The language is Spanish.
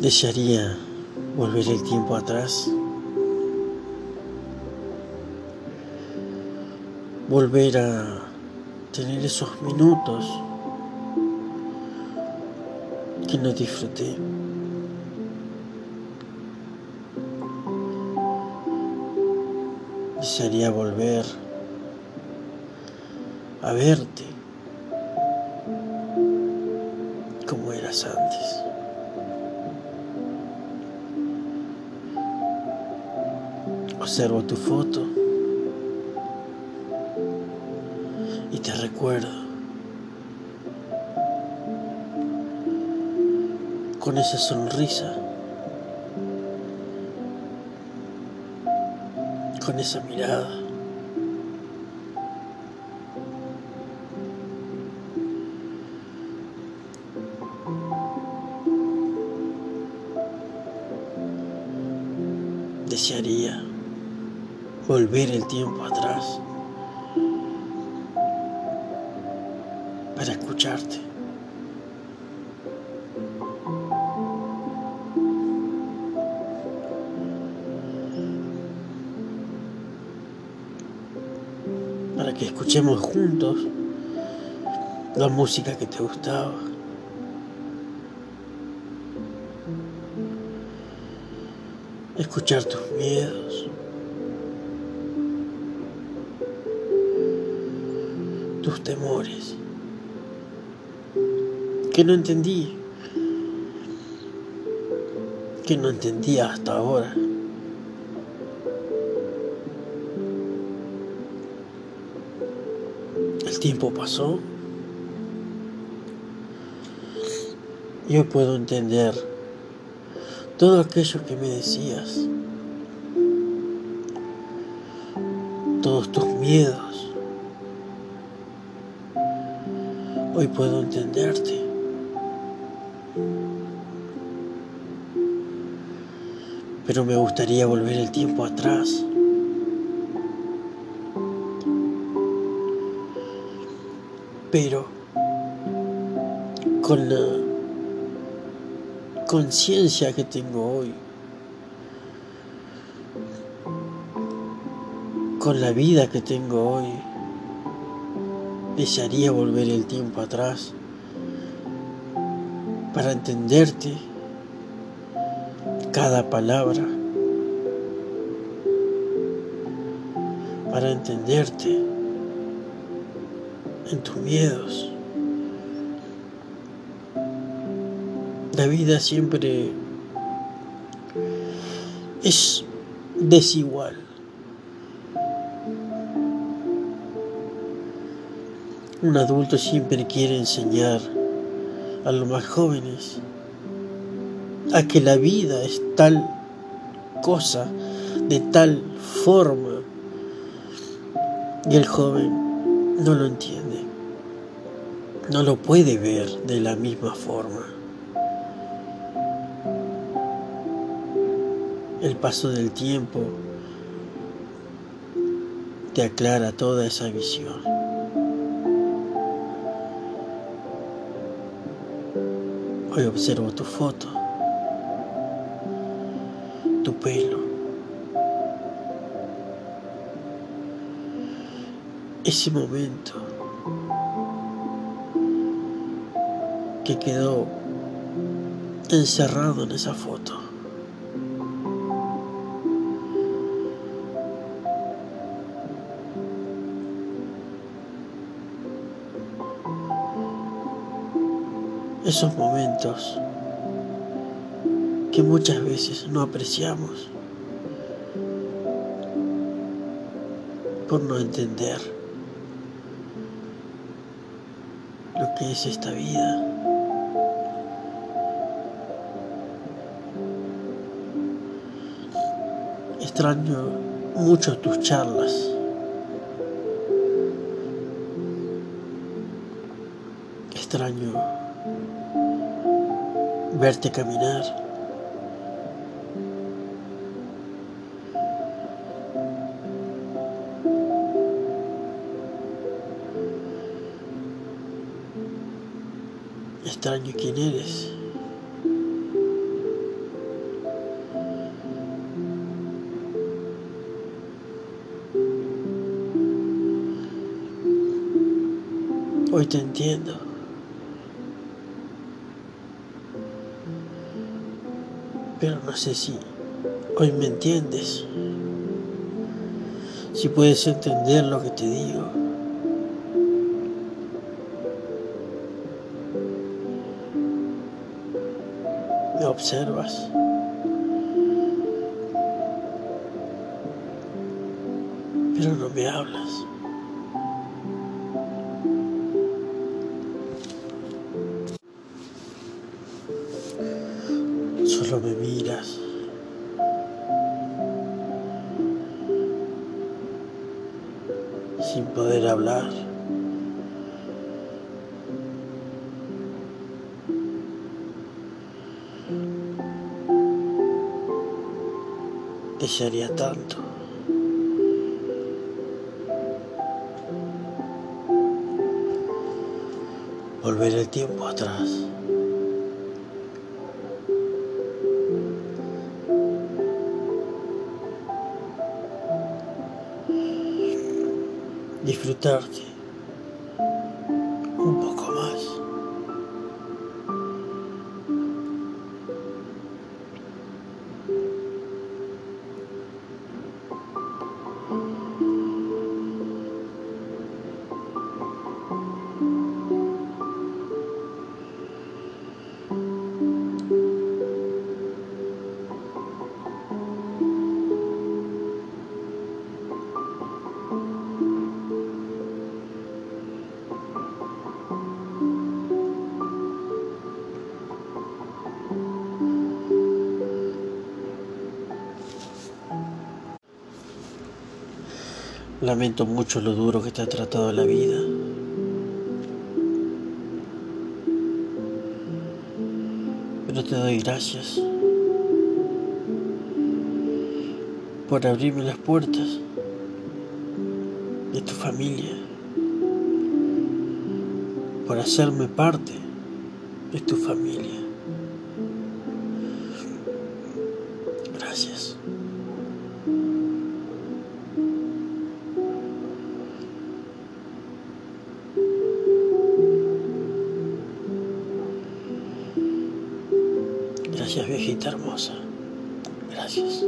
Desearía volver el tiempo atrás, volver a tener esos minutos que no disfruté. Desearía volver a verte como eras antes. Observo tu foto y te recuerdo con esa sonrisa, con esa mirada. Desearía volver el tiempo atrás para escucharte. Para que escuchemos juntos la música que te gustaba. Escuchar tus miedos. Tus temores, que no entendí, que no entendía hasta ahora. El tiempo pasó y hoy puedo entender todo aquello que me decías, todos tus miedos Hoy puedo entenderte. Pero me gustaría volver el tiempo atrás. Pero con la conciencia que tengo hoy, con la vida que tengo hoy, desearía volver el tiempo atrás para entenderte cada palabra, para entenderte en tus miedos. La vida siempre es desigual. Un adulto siempre quiere enseñar a los más jóvenes a que la vida es tal cosa, de tal forma, y el joven no lo entiende, no lo puede ver de la misma forma. El paso del tiempo te aclara toda esa visión. Hoy observo tu foto, tu pelo, ese momento que quedó encerrado en esa foto. Esos momentos que muchas veces no apreciamos por no entender lo que es esta vida. Extraño mucho tus charlas. Extraño verte caminar. Extraño quién eres. Hoy te entiendo. Pero no sé si hoy me entiendes. Si puedes entender lo que te digo. Me observas. Pero no me hablas. Me miras. Sin poder hablar. Desearía tanto. Volver el tiempo atrás. 30. Lamento mucho lo duro que te ha tratado la vida. Pero te doy gracias por abrirme las puertas de tu familia, por hacerme parte de tu familia. Viejita hermosa. Gracias.